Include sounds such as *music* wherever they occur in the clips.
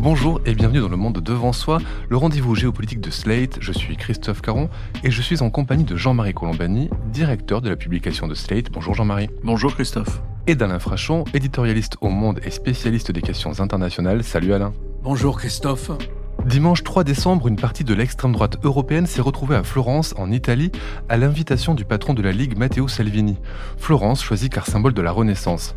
Bonjour et bienvenue dans le monde devant soi, le rendez-vous géopolitique de Slate. Je suis Christophe Caron et je suis en compagnie de Jean-Marie Colombani, directeur de la publication de Slate. Bonjour Jean-Marie. Bonjour Christophe. Et d'Alain Frachon, éditorialiste au Monde et spécialiste des questions internationales. Salut Alain. Bonjour Christophe. Dimanche 3 décembre, une partie de l'extrême droite européenne s'est retrouvée à Florence, en Italie, à l'invitation du patron de la Ligue Matteo Salvini. Florence choisie car symbole de la Renaissance.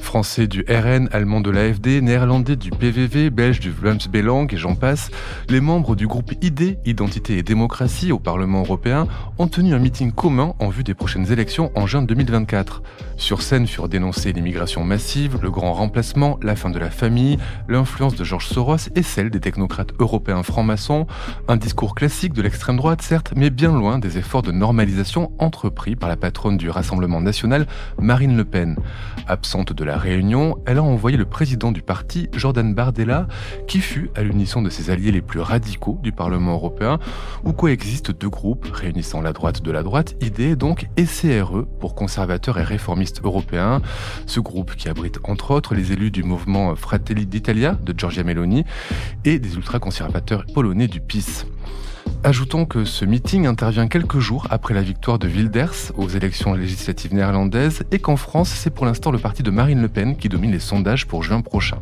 Français du RN, allemand de l'AFD, néerlandais du PVV, belge du Vlaams Belang et j'en passe, les membres du groupe ID, Identité et Démocratie au Parlement européen, ont tenu un meeting commun en vue des prochaines élections en juin 2024. Sur scène furent dénoncées l'immigration massive, le grand remplacement, la fin de la famille, l'influence de Georges Soros et celle des technocrates européens francs-maçons, un discours classique de l'extrême droite certes, mais bien loin des efforts de normalisation entrepris par la patronne du Rassemblement national, Marine Le Pen. La réunion, elle a envoyé le président du parti, Jordan Bardella, qui fut, à l'unisson de ses alliés les plus radicaux du Parlement européen, où coexistent deux groupes réunissant la droite de la droite, ID donc, et CRE pour conservateurs et réformistes européens. Ce groupe qui abrite entre autres les élus du mouvement Fratelli d'Italia de Giorgia Meloni et des ultra-conservateurs polonais du PIS. Ajoutons que ce meeting intervient quelques jours après la victoire de Wilders aux élections législatives néerlandaises et qu'en France, c'est pour l'instant le parti de Marine Le Pen qui domine les sondages pour juin prochain.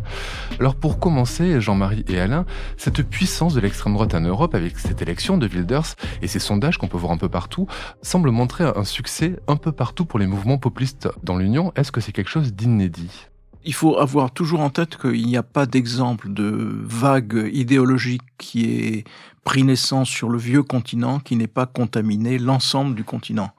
Alors pour commencer, Jean-Marie et Alain, cette puissance de l'extrême droite en Europe avec cette élection de Wilders et ces sondages qu'on peut voir un peu partout semble montrer un succès un peu partout pour les mouvements populistes dans l'Union. Est-ce que c'est quelque chose d'inédit? Il faut avoir toujours en tête qu'il n'y a pas d'exemple de vague idéologique qui est pris naissance sur le vieux continent qui n'ait pas contaminé l'ensemble du continent.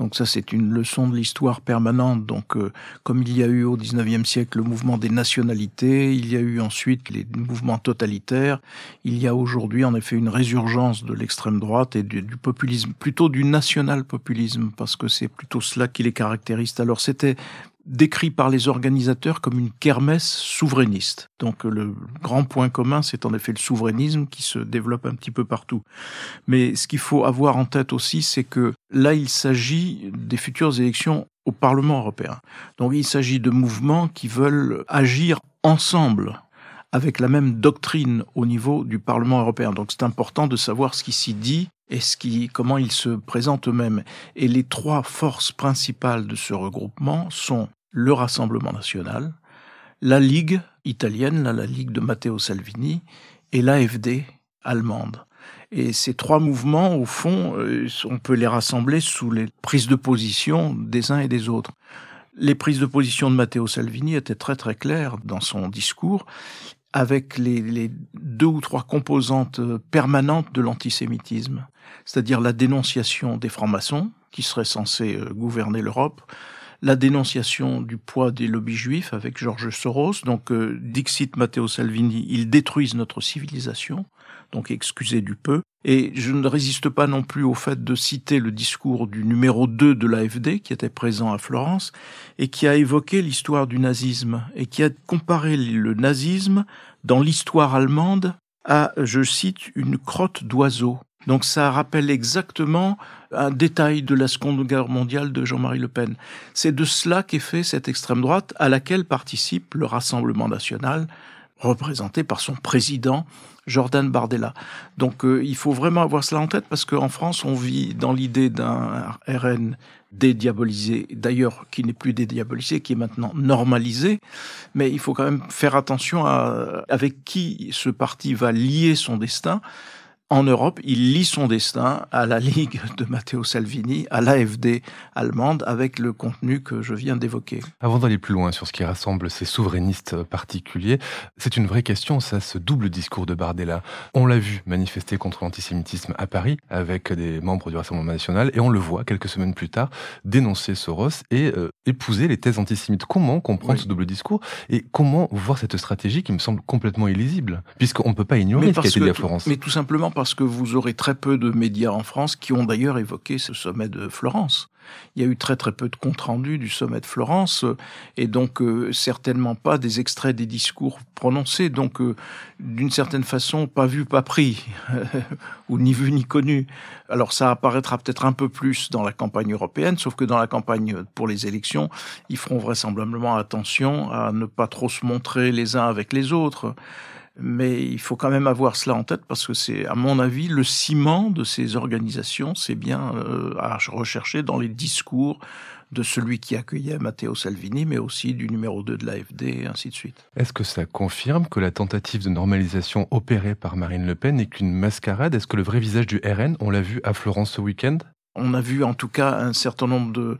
Donc ça, c'est une leçon de l'histoire permanente. Donc, euh, comme il y a eu au XIXe siècle le mouvement des nationalités, il y a eu ensuite les mouvements totalitaires, il y a aujourd'hui en effet une résurgence de l'extrême droite et du, du, populisme, plutôt du national-populisme, parce que c'est plutôt cela qui les caractérise. Alors c'était décrit par les organisateurs comme une kermesse souverainiste. Donc le grand point commun, c'est en effet le souverainisme qui se développe un petit peu partout. Mais ce qu'il faut avoir en tête aussi, c'est que là, il s'agit des futures élections au Parlement européen. Donc il s'agit de mouvements qui veulent agir ensemble avec la même doctrine au niveau du Parlement européen. Donc c'est important de savoir ce qui s'y dit et ce qui, comment ils se présentent eux-mêmes. Et les trois forces principales de ce regroupement sont le Rassemblement national, la Ligue italienne, la, Ligue de Matteo Salvini, et l'AFD allemande. Et ces trois mouvements, au fond, euh, on peut les rassembler sous les prises de position des uns et des autres. Les prises de position de Matteo Salvini étaient très très claires dans son discours, avec les, les deux ou trois composantes permanentes de l'antisémitisme, c'est-à-dire la dénonciation des francs-maçons, qui seraient censés euh, gouverner l'Europe, la dénonciation du poids des lobbies juifs avec Georges Soros. Donc, euh, Dixit Matteo Salvini, ils détruisent notre civilisation, donc excusez du peu. Et je ne résiste pas non plus au fait de citer le discours du numéro 2 de l'AFD, qui était présent à Florence, et qui a évoqué l'histoire du nazisme, et qui a comparé le nazisme dans l'histoire allemande à, je cite, une crotte d'oiseau. Donc ça rappelle exactement un détail de la Seconde Guerre mondiale de Jean-Marie Le Pen. C'est de cela qu'est fait cette extrême droite à laquelle participe le Rassemblement national, représenté par son président Jordan Bardella. Donc euh, il faut vraiment avoir cela en tête parce qu'en France, on vit dans l'idée d'un RN dédiabolisé, d'ailleurs qui n'est plus dédiabolisé, qui est maintenant normalisé, mais il faut quand même faire attention à avec qui ce parti va lier son destin en Europe, il lie son destin à la Ligue *laughs* de Matteo Salvini, à l'AFD allemande, avec le contenu que je viens d'évoquer. Avant d'aller plus loin sur ce qui rassemble ces souverainistes particuliers, c'est une vraie question, ça, ce double discours de Bardella. On l'a vu manifester contre l'antisémitisme à Paris avec des membres du Rassemblement national, et on le voit quelques semaines plus tard dénoncer Soros et euh, épouser les thèses antisémites. Comment comprendre oui. ce double discours et comment voir cette stratégie qui me semble complètement illisible, puisqu'on ne peut pas ignorer ce qui a été dit à Florence. Mais tout simplement parce que vous aurez très peu de médias en France qui ont d'ailleurs évoqué ce sommet de Florence. Il y a eu très très peu de comptes rendus du sommet de Florence et donc euh, certainement pas des extraits des discours prononcés. Donc euh, d'une certaine façon, pas vu, pas pris, *laughs* ou ni vu ni connu. Alors ça apparaîtra peut-être un peu plus dans la campagne européenne, sauf que dans la campagne pour les élections, ils feront vraisemblablement attention à ne pas trop se montrer les uns avec les autres. Mais il faut quand même avoir cela en tête parce que c'est, à mon avis, le ciment de ces organisations, c'est bien euh, à rechercher dans les discours de celui qui accueillait Matteo Salvini, mais aussi du numéro 2 de l'AFD, et ainsi de suite. Est-ce que ça confirme que la tentative de normalisation opérée par Marine Le Pen n'est qu'une mascarade? Est-ce que le vrai visage du RN, on l'a vu à Florence ce week-end? On a vu en tout cas un certain nombre de,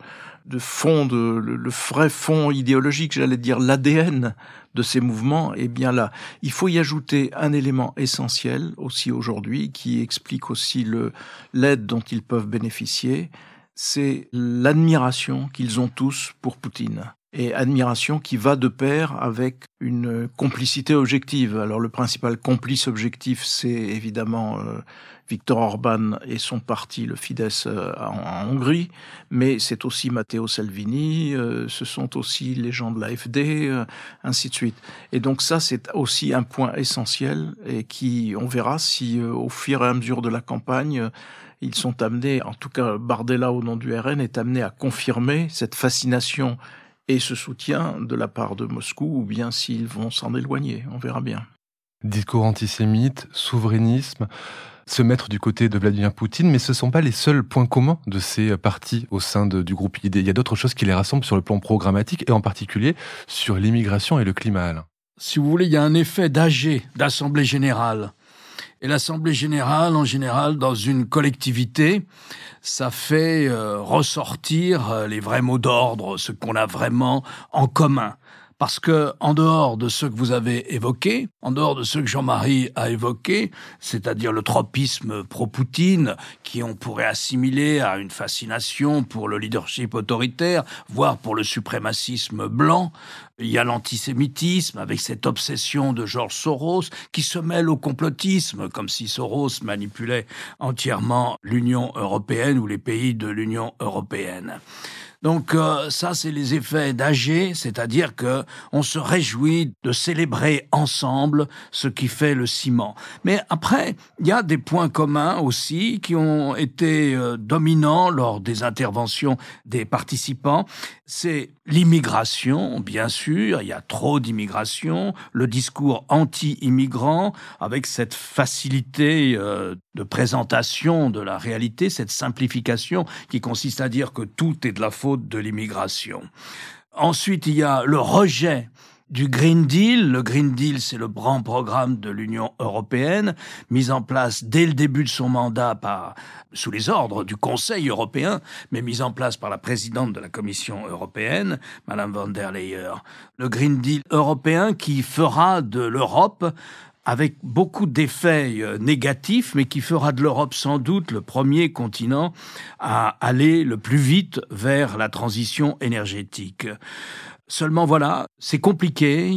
de fonds, de, le, vrai fond idéologique, j'allais dire l'ADN de ces mouvements, et eh bien là, il faut y ajouter un élément essentiel aussi aujourd'hui qui explique aussi le l'aide dont ils peuvent bénéficier, c'est l'admiration qu'ils ont tous pour Poutine. Et admiration qui va de pair avec une complicité objective. Alors le principal complice objectif, c'est évidemment euh, Viktor Orban et son parti, le Fidesz, euh, en, Hongrie, mais c'est aussi Matteo Salvini, euh, ce sont aussi les gens de l'AFD, ainsi de suite. Et donc ça, c'est aussi un point essentiel et qui, on verra si au fur et à mesure de la campagne, ils sont amenés, en tout cas Bardella au nom du RN, est amené à confirmer cette fascination et ce soutien de la part de Moscou, ou bien s'ils vont s'en éloigner, on verra bien. Discours antisémite, souverainisme, se mettre du côté de Vladimir Poutine, mais ce ne sont pas les seuls points communs de ces partis au sein du groupe ID. Il y a d'autres choses qui les rassemblent sur le plan programmatique et en particulier sur l'immigration et le climat. Si vous voulez, il y a un effet d'AG, d'Assemblée générale. Et l'Assemblée générale, en général, dans une collectivité, ça fait euh, ressortir euh, les vrais mots d'ordre, ce qu'on a vraiment en commun. Parce que, en dehors de ce que vous avez évoqué, en dehors de ce que Jean-Marie a évoqué, c'est-à-dire le tropisme pro-Poutine, qui on pourrait assimiler à une fascination pour le leadership autoritaire, voire pour le suprémacisme blanc, il y a l'antisémitisme avec cette obsession de Georges Soros qui se mêle au complotisme, comme si Soros manipulait entièrement l'Union européenne ou les pays de l'Union européenne. Donc euh, ça, c'est les effets d'AG, c'est-à-dire que on se réjouit de célébrer ensemble ce qui fait le ciment. Mais après, il y a des points communs aussi qui ont été euh, dominants lors des interventions des participants. C'est l'immigration, bien sûr, il y a trop d'immigration, le discours anti-immigrant, avec cette facilité euh, de présentation de la réalité, cette simplification qui consiste à dire que tout est de la faute de l'immigration. Ensuite, il y a le rejet du Green Deal. Le Green Deal, c'est le grand programme de l'Union européenne, mis en place dès le début de son mandat par, sous les ordres du Conseil européen, mais mis en place par la présidente de la Commission européenne, Madame von der Leyen. Le Green Deal européen qui fera de l'Europe avec beaucoup d'effets euh, négatifs, mais qui fera de l'Europe sans doute le premier continent à aller le plus vite vers la transition énergétique. Seulement voilà, c'est compliqué,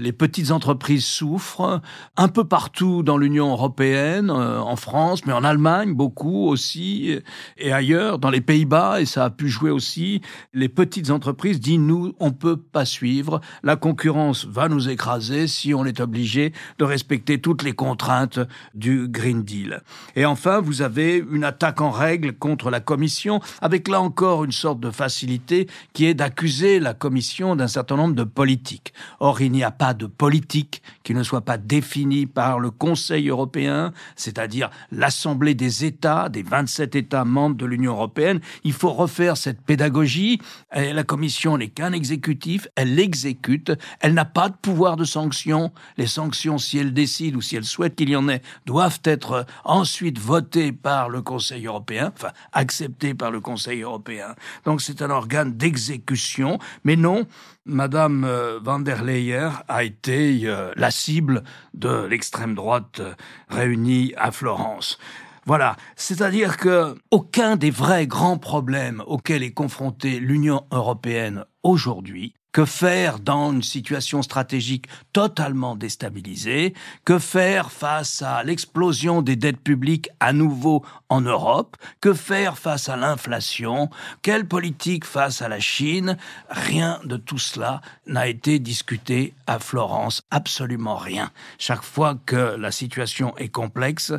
les petites entreprises souffrent un peu partout dans l'Union européenne, euh, en France, mais en Allemagne beaucoup aussi, et ailleurs, dans les Pays-Bas, et ça a pu jouer aussi, les petites entreprises disent nous, on peut pas suivre, la concurrence va nous écraser si on est obligé de respecter toutes les contraintes du Green Deal. Et enfin, vous avez une attaque en règle contre la Commission, avec là encore une sorte de facilité qui est d'accuser la Commission d'un certain nombre de politiques. Or, il n'y a pas de politique qui ne soit pas définie par le Conseil européen, c'est-à-dire l'Assemblée des États, des 27 États membres de l'Union européenne. Il faut refaire cette pédagogie. Et la Commission n'est qu'un exécutif, elle l'exécute, elle n'a pas de pouvoir de sanction. Les sanctions, si elle décide ou si elle souhaite qu'il y en ait, doivent être ensuite votées par le Conseil européen, enfin acceptées par le Conseil européen. Donc c'est un organe d'exécution, mais non, Madame euh, van der Leyen a été euh, la cible de l'extrême droite euh, réunie à Florence. Voilà, c'est-à-dire que aucun des vrais grands problèmes auxquels est confrontée l'Union européenne aujourd'hui que faire dans une situation stratégique totalement déstabilisée Que faire face à l'explosion des dettes publiques à nouveau en Europe Que faire face à l'inflation? Quelle politique face à la Chine? Rien de tout cela n'a été discuté à Florence, absolument rien. Chaque fois que la situation est complexe,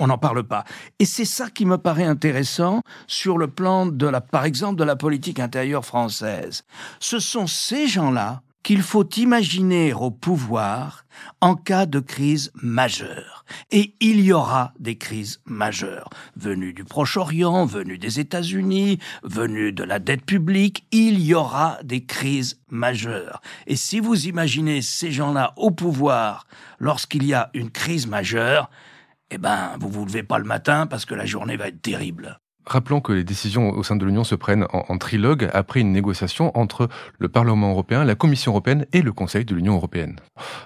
on n'en parle pas. Et c'est ça qui me paraît intéressant sur le plan de la, par exemple, de la politique intérieure française. Ce sont ces gens-là qu'il faut imaginer au pouvoir en cas de crise majeure. Et il y aura des crises majeures, venues du Proche-Orient, venues des États-Unis, venues de la dette publique, il y aura des crises majeures. Et si vous imaginez ces gens-là au pouvoir lorsqu'il y a une crise majeure, eh ben, vous vous levez pas le matin parce que la journée va être terrible. Rappelons que les décisions au sein de l'Union se prennent en, trilogue après une négociation entre le Parlement européen, la Commission européenne et le Conseil de l'Union européenne.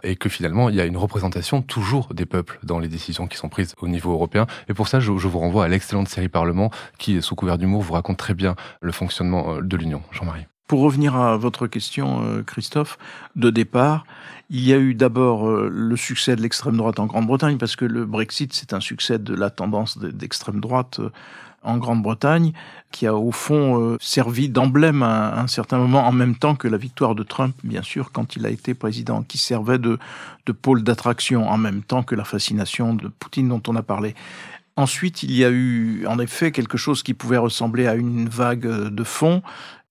Et que finalement, il y a une représentation toujours des peuples dans les décisions qui sont prises au niveau européen. Et pour ça, je, vous renvoie à l'excellente série Parlement qui, sous couvert d'humour, vous raconte très bien le fonctionnement euh, de l'Union. Jean-Marie. Pour revenir à votre question, euh, Christophe, de départ, il y a eu d'abord euh, le succès de l'extrême droite en Grande-Bretagne, parce que le Brexit, c'est un succès de la tendance d'extrême droite en Grande-Bretagne, qui a au fond euh, servi d'emblème à, un certain moment, en même temps que la victoire de Trump, bien sûr, quand il a été président, qui servait de, de pôle d'attraction, en même temps que la fascination de Poutine dont on a parlé. Ensuite, il y a eu en effet quelque chose qui pouvait ressembler à une vague de fond,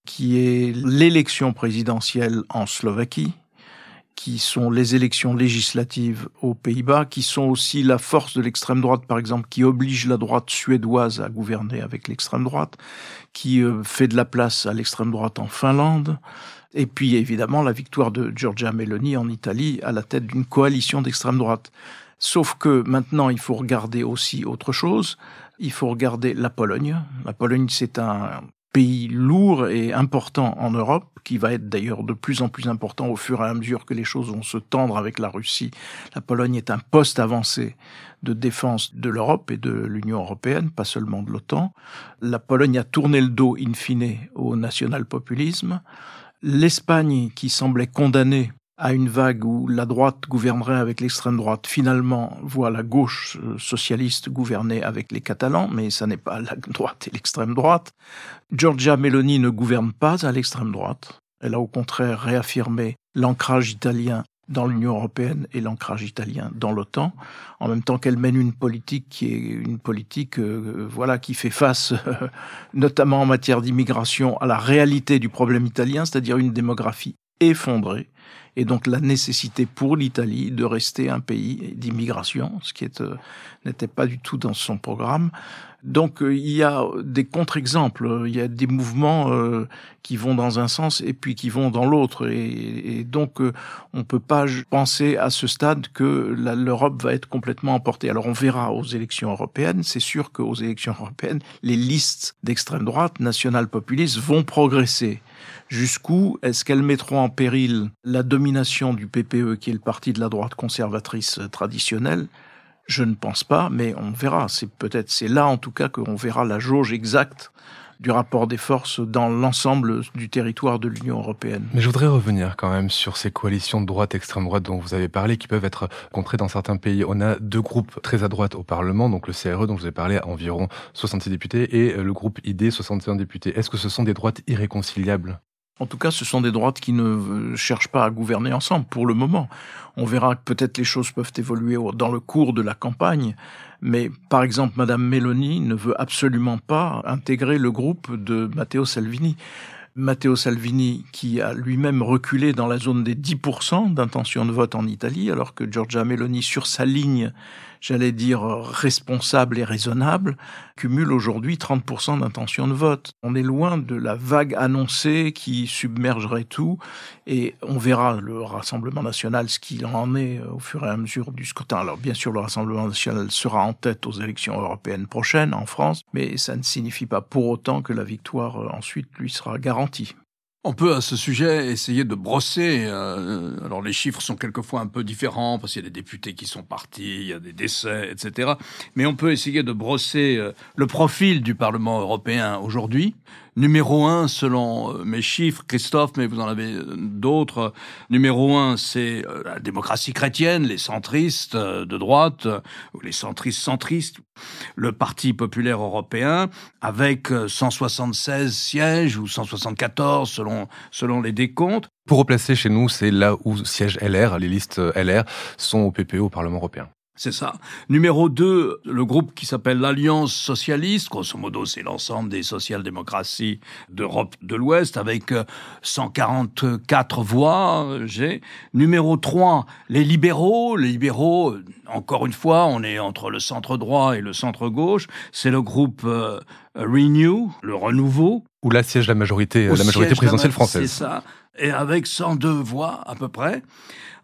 qui est l'élection présidentielle en Slovaquie, qui sont les élections législatives aux Pays-Bas, qui sont aussi la force de l'extrême droite, par exemple, qui oblige la droite suédoise à gouverner avec l'extrême droite, qui euh, fait de la place à l'extrême droite en Finlande, et puis évidemment la victoire de Giorgia Meloni en Italie à la tête d'une coalition d'extrême droite. Sauf que maintenant, il faut regarder aussi autre chose. Il faut regarder la Pologne. La Pologne, c'est un pays lourd et important en Europe, qui va être d'ailleurs de plus en plus important au fur et à mesure que les choses vont se tendre avec la Russie. La Pologne est un poste avancé de défense de l'Europe et de l'Union européenne, pas seulement de l'OTAN. La Pologne a tourné le dos in fine au national-populisme. L'Espagne, qui semblait condamnée à une vague où la droite gouvernerait avec l'extrême droite, finalement voit la gauche euh, socialiste gouverner avec les Catalans, mais ça n'est pas la *laughs* droite et l'extrême droite. Giorgia Meloni ne gouverne pas à l'extrême droite. Elle a au contraire réaffirmé l'ancrage italien dans l'Union européenne et l'ancrage italien dans l'OTAN, en même temps qu'elle mène une politique qui est une politique, euh, voilà, qui fait face, *laughs* notamment en matière d'immigration, à la réalité du problème italien, c'est-à-dire une démographie effondrée, et donc la nécessité pour l'Italie de rester un pays d'immigration, ce qui euh, n'était pas du tout dans son programme. Donc euh, il y a des contre-exemples, il y a des mouvements euh, qui vont dans un sens et puis qui vont dans l'autre, et, donc on peut pas penser à ce stade que l'Europe va être complètement emportée. Alors on verra aux élections européennes, c'est sûr qu'aux élections européennes, les listes d'extrême droite, nationales populistes, vont progresser. Jusqu'où est-ce qu'elles mettront en péril la domination du PPE, qui est le parti de la droite conservatrice traditionnelle? Je ne pense pas, mais on verra. C'est peut-être, c'est là en tout cas qu'on verra la jauge exacte du rapport des forces dans l'ensemble du territoire de l'Union européenne. Mais je voudrais revenir quand même sur ces coalitions de droite, extrême droite dont vous avez parlé, qui peuvent être contrées dans certains pays. On a deux groupes très à droite au Parlement, donc le CRE dont vous ai parlé, à environ 66 députés, et le groupe ID, 61 députés. Est-ce que ce sont des droites irréconciliables? En tout cas, ce sont des droites qui ne cherchent pas à gouverner ensemble pour le moment. On verra que peut-être les choses peuvent évoluer dans le cours de la campagne, mais par exemple, Madame Meloni ne veut absolument pas intégrer le groupe de Matteo Salvini. Matteo Salvini, qui a lui-même reculé dans la zone des 10% d'intention de vote en Italie, alors que Giorgia Meloni, sur sa ligne, j'allais dire, responsable et raisonnable, cumule aujourd'hui 30% d'intention de vote. On est loin de la vague annoncée qui submergerait tout, et on verra le Rassemblement national ce qu'il en est au fur et à mesure du scrutin. Alors bien sûr, le Rassemblement national sera en tête aux élections européennes prochaines en France, mais ça ne signifie pas pour autant que la victoire euh, ensuite lui sera garantie. On peut à ce sujet essayer de brosser. Euh, alors les chiffres sont quelquefois un peu différents parce qu'il y a des députés qui sont partis, il y a des décès, etc. Mais on peut essayer de brosser euh, le profil du Parlement européen aujourd'hui Numéro un, selon euh, mes chiffres, Christophe, mais vous en avez euh, d'autres. Numéro un, c'est euh, la démocratie chrétienne, les centristes de droite, ou les centristes centristes, le Parti populaire européen, avec 176 sièges ou 174 selon, selon les décomptes. Pour replacer chez nous, c'est là où siège LR, les listes LR sont au PPE au Parlement européen. C'est ça. Numéro 2, le groupe qui s'appelle l'Alliance socialiste. Grosso modo, c'est l'ensemble des social-démocraties d'Europe de l'Ouest avec 144 euh, voix. J'ai. Numéro 3, les libéraux. Les libéraux, euh, encore une fois, on est entre le centre droit et le centre gauche. C'est le groupe euh, Renew, le renouveau. Où là siège la majorité, la majorité présidentielle française. C'est ça. Et avec 102 voix à peu près.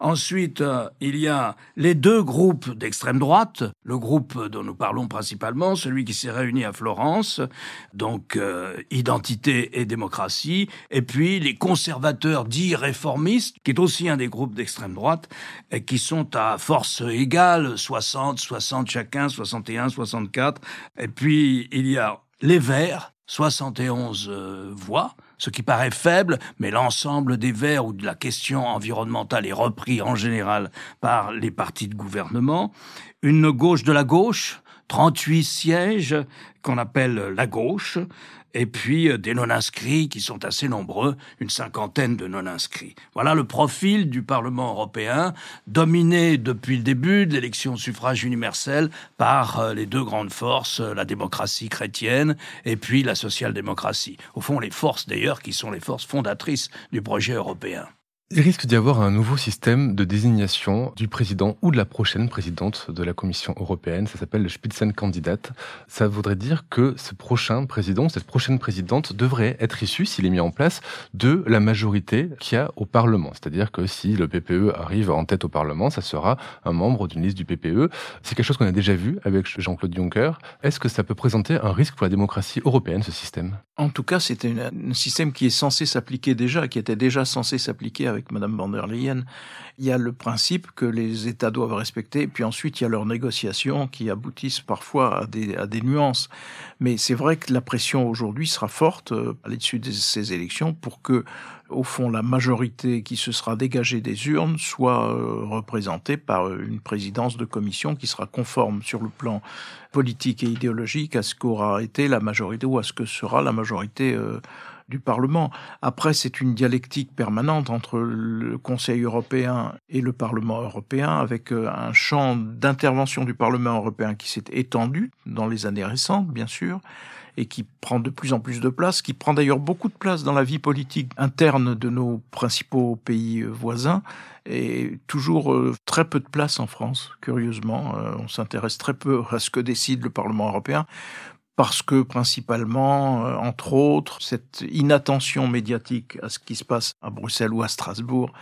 Ensuite, euh, il y a les deux groupes d'extrême droite, le groupe dont nous parlons principalement, celui qui s'est réuni à Florence, donc euh, Identité et démocratie, et puis les conservateurs dits réformistes, qui est aussi un des groupes d'extrême droite, et qui sont à force égale, 60, 60 chacun, 61, 64, et puis il y a les Verts, 71 euh, voix, ce qui paraît faible, mais l'ensemble des Verts ou de la question environnementale est repris en général par les partis de gouvernement. Une gauche de la gauche, 38 sièges qu'on appelle la gauche, et puis euh, des non-inscrits qui sont assez nombreux, une cinquantaine de non-inscrits. Voilà le profil du Parlement européen, dominé depuis le début de l'élection suffrage universel par euh, les deux grandes forces, euh, la démocratie chrétienne et puis la social-démocratie. Au fond, les forces d'ailleurs qui sont les forces fondatrices du projet européen. Il risque d'y avoir un nouveau système de désignation du président ou de la prochaine présidente de la Commission européenne. Ça s'appelle le Spitzenkandidat. Ça voudrait dire que ce prochain président, cette prochaine présidente devrait être issu, s'il est mis en place, de la majorité qu'il y a au Parlement. C'est-à-dire que si le PPE arrive en tête au Parlement, ça sera un membre d'une liste du PPE. C'est quelque chose qu'on a déjà vu avec Jean-Claude Juncker. Est-ce que ça peut présenter un risque pour la démocratie européenne, ce système? En tout cas, c'est un système qui est censé s'appliquer déjà, qui était déjà censé s'appliquer avec Madame van der Leyen, il y a le principe que les États doivent respecter, puis ensuite il y a leurs négociations qui aboutissent parfois à des, nuances. Mais c'est vrai que la pression aujourd'hui sera forte euh, à l'issue de ces élections pour que, au fond, la majorité qui se sera dégagée des urnes soit euh, représentée par une présidence de commission qui sera conforme sur le plan politique et idéologique à ce qu'aura été la majorité ou à ce que sera la majorité euh, Parlement. Après, c'est une dialectique permanente entre le Conseil européen et le Parlement européen, avec euh, un champ d'intervention du Parlement européen qui s'est étendu dans les années récentes, bien sûr, et qui prend de plus en plus de place, qui prend d'ailleurs beaucoup de place dans la vie politique interne de nos principaux pays euh, voisins, et toujours euh, très peu de place en France, curieusement. On s'intéresse très peu à ce que décide le Parlement européen parce que principalement, euh, entre autres, cette inattention médiatique à ce qui se passe à Bruxelles ou à Strasbourg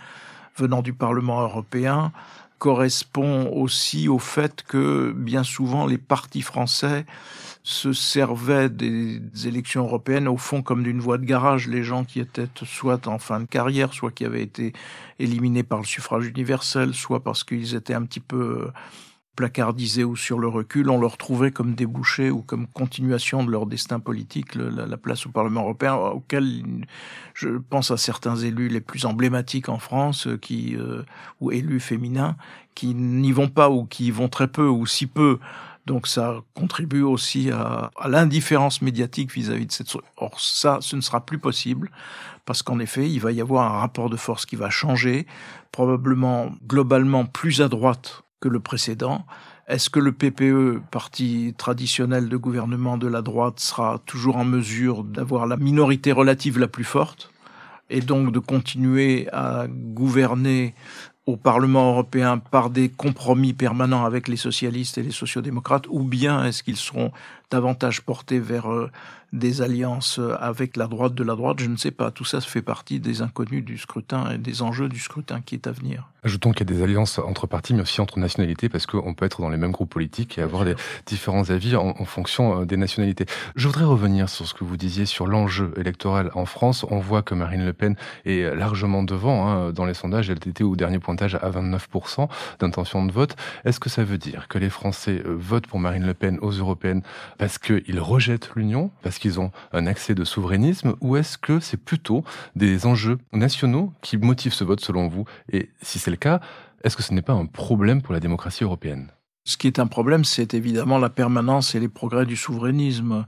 venant du Parlement européen correspond aussi au fait que bien souvent les partis français se servaient des élections européennes au fond comme d'une voie de garage. Les gens qui étaient soit en fin de carrière, soit qui avaient été éliminés par le suffrage universel, soit parce qu'ils étaient un petit peu placardisés ou sur le recul, on leur trouvait comme débouché ou comme continuation de leur destin politique la, place au Parlement européen, auquel je pense à certains élus les plus emblématiques en France, euh, qui euh, ou élus féminins, qui n'y vont pas ou qui y vont très peu ou si peu. Donc ça contribue aussi à, à l'indifférence médiatique vis-à-vis -vis de cette... Or ça, ce ne sera plus possible parce qu'en effet, il va y avoir un rapport de force qui va changer, probablement globalement plus à droite que le précédent. Est-ce que le PPE, parti traditionnel de gouvernement de la droite, sera toujours en mesure d'avoir la minorité relative la plus forte et donc de continuer à gouverner au Parlement européen par des compromis permanents avec les socialistes et les sociodémocrates, ou bien est-ce qu'ils seront davantage portés vers euh, des alliances avec la droite de la droite, je ne sais pas. Tout ça fait partie des inconnus du scrutin et des enjeux du scrutin qui est à venir. Ajoutons qu'il y a des alliances entre partis, mais aussi entre nationalités, parce qu'on peut être dans les mêmes groupes politiques et avoir des différents avis en, fonction euh, des nationalités. Je voudrais revenir sur ce que vous disiez sur l'enjeu électoral en France. On voit que Marine Le Pen est largement devant hein, dans les sondages. Elle était au dernier pointage à 29% d'intention de vote. Est-ce que ça veut dire que les Français euh, votent pour Marine Le Pen aux européennes parce qu'ils rejettent l'Union, parce qu'ils ont un accès de souverainisme, ou est-ce que c'est plutôt des enjeux nationaux qui motivent ce vote selon vous? Et si c'est le cas, est-ce que ce n'est pas un problème pour la démocratie européenne? Ce qui est un problème, c'est évidemment la permanence et les progrès du souverainisme.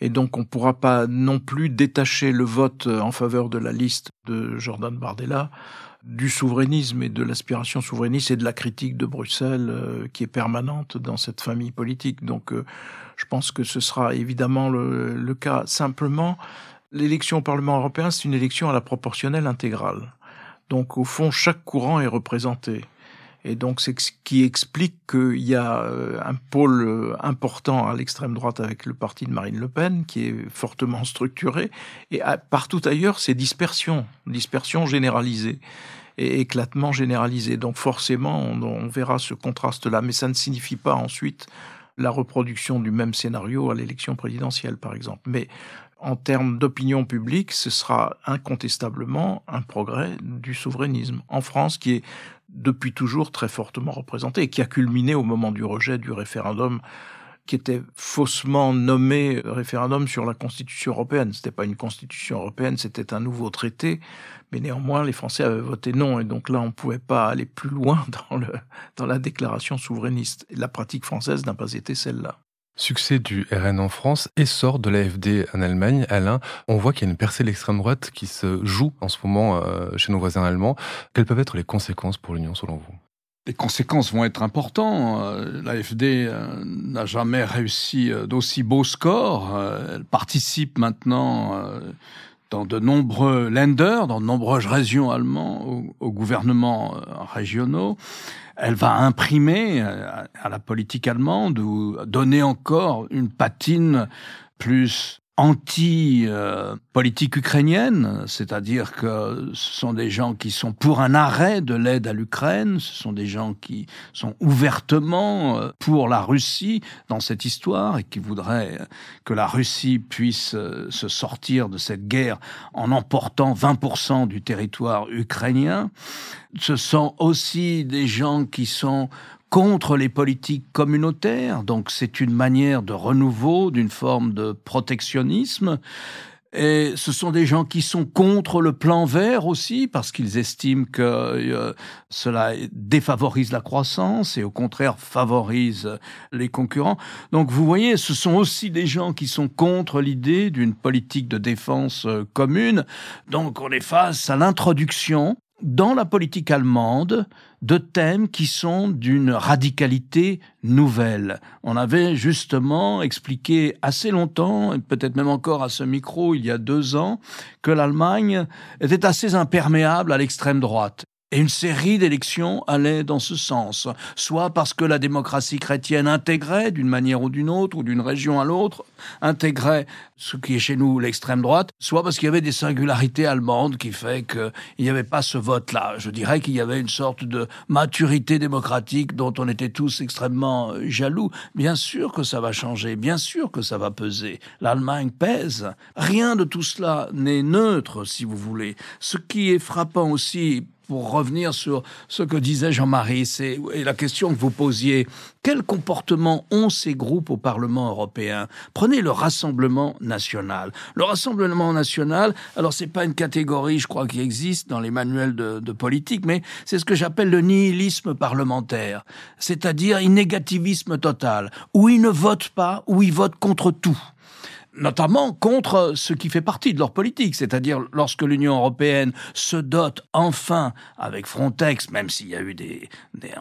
Et donc on ne pourra pas non plus détacher le vote en faveur de la liste de Jordan Bardella du souverainisme et de l'aspiration souverainiste et de la critique de Bruxelles euh, qui est permanente dans cette famille politique. Donc euh, je pense que ce sera évidemment le, le cas. Simplement, l'élection au Parlement européen, c'est une élection à la proportionnelle intégrale. Donc au fond, chaque courant est représenté. Et donc c'est ce qui explique qu'il y a euh, un pôle euh, important à l'extrême droite avec le parti de Marine Le Pen qui est fortement structuré. Et partout ailleurs, c'est dispersion, dispersion généralisée et éclatement généralisé. Donc forcément, on, on verra ce contraste-là. Mais ça ne signifie pas ensuite la reproduction du même scénario à l'élection présidentielle, par exemple. Mais en termes d'opinion publique, ce sera incontestablement un progrès du souverainisme en France qui est depuis toujours très fortement représenté et qui a culminé au moment du rejet du référendum qui était faussement nommé référendum sur la Constitution européenne. C'était pas une Constitution européenne, c'était un nouveau traité, mais néanmoins les Français avaient voté non, et donc là on pouvait pas aller plus loin *laughs* dans le dans la déclaration souverainiste. la pratique française n'a pas été celle-là. Succès du RN en France, essor de l'AFD en Allemagne. Alain, on voit qu'il y a une percée de l'extrême droite qui se joue en ce moment euh, chez nos voisins allemands. Quelles peuvent être les conséquences pour l'Union selon vous? Les conséquences vont être importantes. Euh, L'AFD euh, n'a jamais réussi d'aussi beaux scores. Elle participe maintenant dans de nombreux Länder, dans de nombreuses régions allemandes, au, gouvernement régionaux elle va imprimer euh, à la politique allemande ou donner encore une patine plus anti-politique ukrainienne, c'est-à-dire que ce sont des gens qui sont pour un arrêt de l'aide à l'Ukraine, ce sont des gens qui sont ouvertement euh, pour la Russie dans cette histoire et qui voudraient que la Russie puisse euh, se sortir de cette guerre en emportant 20% du territoire ukrainien. Ce sont aussi des gens qui sont contre les politiques communautaires, donc c'est une manière de renouveau, d'une forme de protectionnisme. Et ce sont des gens qui sont contre le plan vert aussi, parce qu'ils estiment que euh, cela défavorise la croissance et au contraire favorise les concurrents. Donc vous voyez, ce sont aussi des gens qui sont contre l'idée d'une politique de défense euh, commune. Donc on est face à l'introduction dans la politique allemande de thèmes qui sont d'une radicalité nouvelle. On avait justement expliqué assez longtemps, et peut-être même encore à ce micro il y a deux ans, que l'Allemagne était assez imperméable à l'extrême droite. Et une série d'élections allait dans ce sens, soit parce que la démocratie chrétienne intégrait, d'une manière ou d'une autre, ou d'une région à l'autre, intégrait ce qui est chez nous l'extrême droite, soit parce qu'il y avait des singularités allemandes qui fait qu'il n'y avait pas ce vote-là. Je dirais qu'il y avait une sorte de maturité démocratique dont on était tous extrêmement euh, jaloux. Bien sûr que ça va changer, bien sûr que ça va peser. L'Allemagne pèse. Rien de tout cela n'est neutre, si vous voulez. Ce qui est frappant aussi pour revenir sur ce que disait Jean-Marie, c'est la question que vous posiez. Quel comportement ont ces groupes au Parlement européen? Prenez le Rassemblement national. Le Rassemblement national, alors c'est pas une catégorie, je crois, qui existe dans les manuels de, de politique, mais c'est ce que j'appelle le nihilisme parlementaire, c'est-à-dire un négativisme total, où ils ne votent pas, où ils votent contre tout notamment contre ce qui fait partie de leur politique, c'est-à-dire lorsque l'Union européenne se dote enfin avec Frontex, même s'il y a eu des,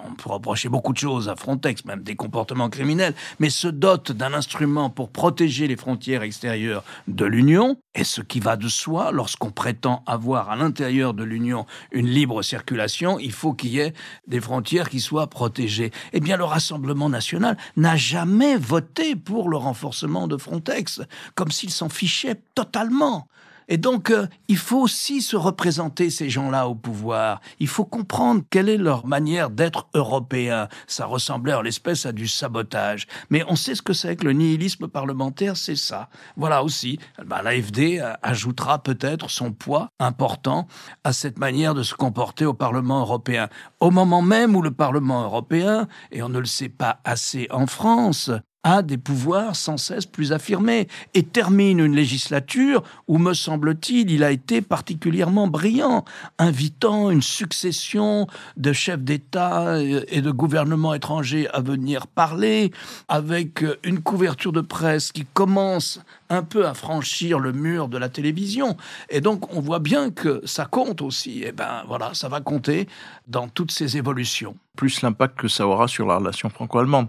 on peut reprocher beaucoup de choses à Frontex, même des comportements criminels, mais se dote d'un instrument pour protéger les frontières extérieures de l'Union, et ce qui va de soi, lorsqu'on prétend avoir à l'intérieur de l'Union une libre circulation, il faut qu'il y ait des frontières qui soient protégées. Eh bien, le Rassemblement national n'a jamais voté pour le renforcement de Frontex comme s'ils s'en fichaient totalement. Et donc, euh, il faut aussi se représenter ces gens-là au pouvoir. Il faut comprendre quelle est leur manière d'être européen. Ça ressemblait en l'espèce à du sabotage. Mais on sait ce que c'est que le nihilisme parlementaire, c'est ça. Voilà aussi, bah, l'AFD ajoutera peut-être son poids important à cette manière de se comporter au Parlement européen. Au moment même où le Parlement européen, et on ne le sait pas assez en France, a des pouvoirs sans cesse plus affirmés et termine une législature où, me semble-t-il, il a été particulièrement brillant, invitant une succession de chefs d'État et de gouvernements étrangers à venir parler, avec une couverture de presse qui commence un peu à franchir le mur de la télévision. Et donc, on voit bien que ça compte aussi. Et ben voilà, ça va compter dans toutes ces évolutions. Plus l'impact que ça aura sur la relation franco-allemande,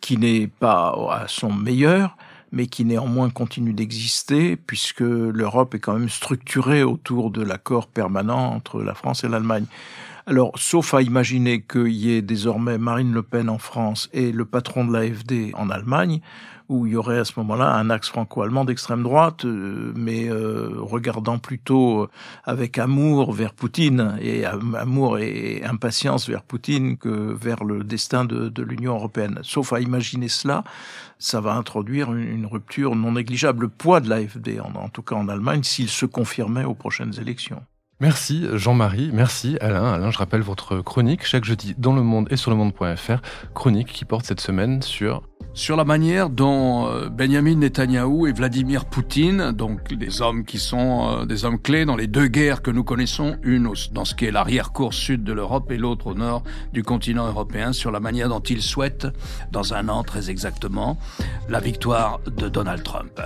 qui n'est pas à son meilleur, mais qui néanmoins continue d'exister, puisque l'Europe est quand même structurée autour de l'accord permanent entre la France et l'Allemagne. Alors, sauf à imaginer qu'il y ait désormais Marine Le Pen en France et le patron de l'AFD en Allemagne, où il y aurait à ce moment-là un axe franco-allemand d'extrême droite, euh, mais euh, regardant plutôt avec amour vers Poutine et amour et impatience vers Poutine que vers le destin de, de l'Union européenne. Sauf à imaginer cela, ça va introduire une, rupture non négligeable. Le poids de l'AFD, en, en tout cas en Allemagne, s'il se confirmait aux prochaines élections. Merci Jean-Marie, merci Alain. Alain, je rappelle votre chronique chaque jeudi dans le monde et sur le monde.fr, chronique qui porte cette semaine sur sur la manière dont euh, Benjamin Netanyahou et Vladimir Poutine, donc des hommes qui sont euh, des hommes clés dans les deux guerres que nous connaissons, une dans ce qui est l'arrière-cour sud de l'Europe et l'autre au nord du continent européen, sur la manière dont ils souhaitent, dans un an très exactement, la victoire de Donald Trump.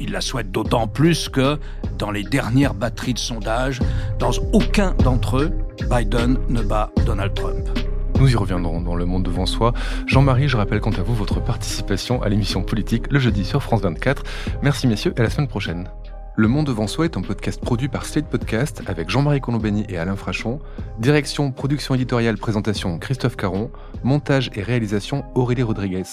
Ils la souhaitent d'autant plus que dans les dernières batteries de sondage, dans aucun d'entre eux, Biden ne bat Donald Trump. Nous y reviendrons dans Le Monde devant soi. Jean-Marie, je rappelle quant à vous votre participation à l'émission politique le jeudi sur France 24. Merci messieurs et à la semaine prochaine. Le Monde devant soi est un podcast produit par Slate Podcast avec Jean-Marie Colombani et Alain Frachon. Direction, production éditoriale, présentation Christophe Caron. Montage et réalisation Aurélie Rodriguez.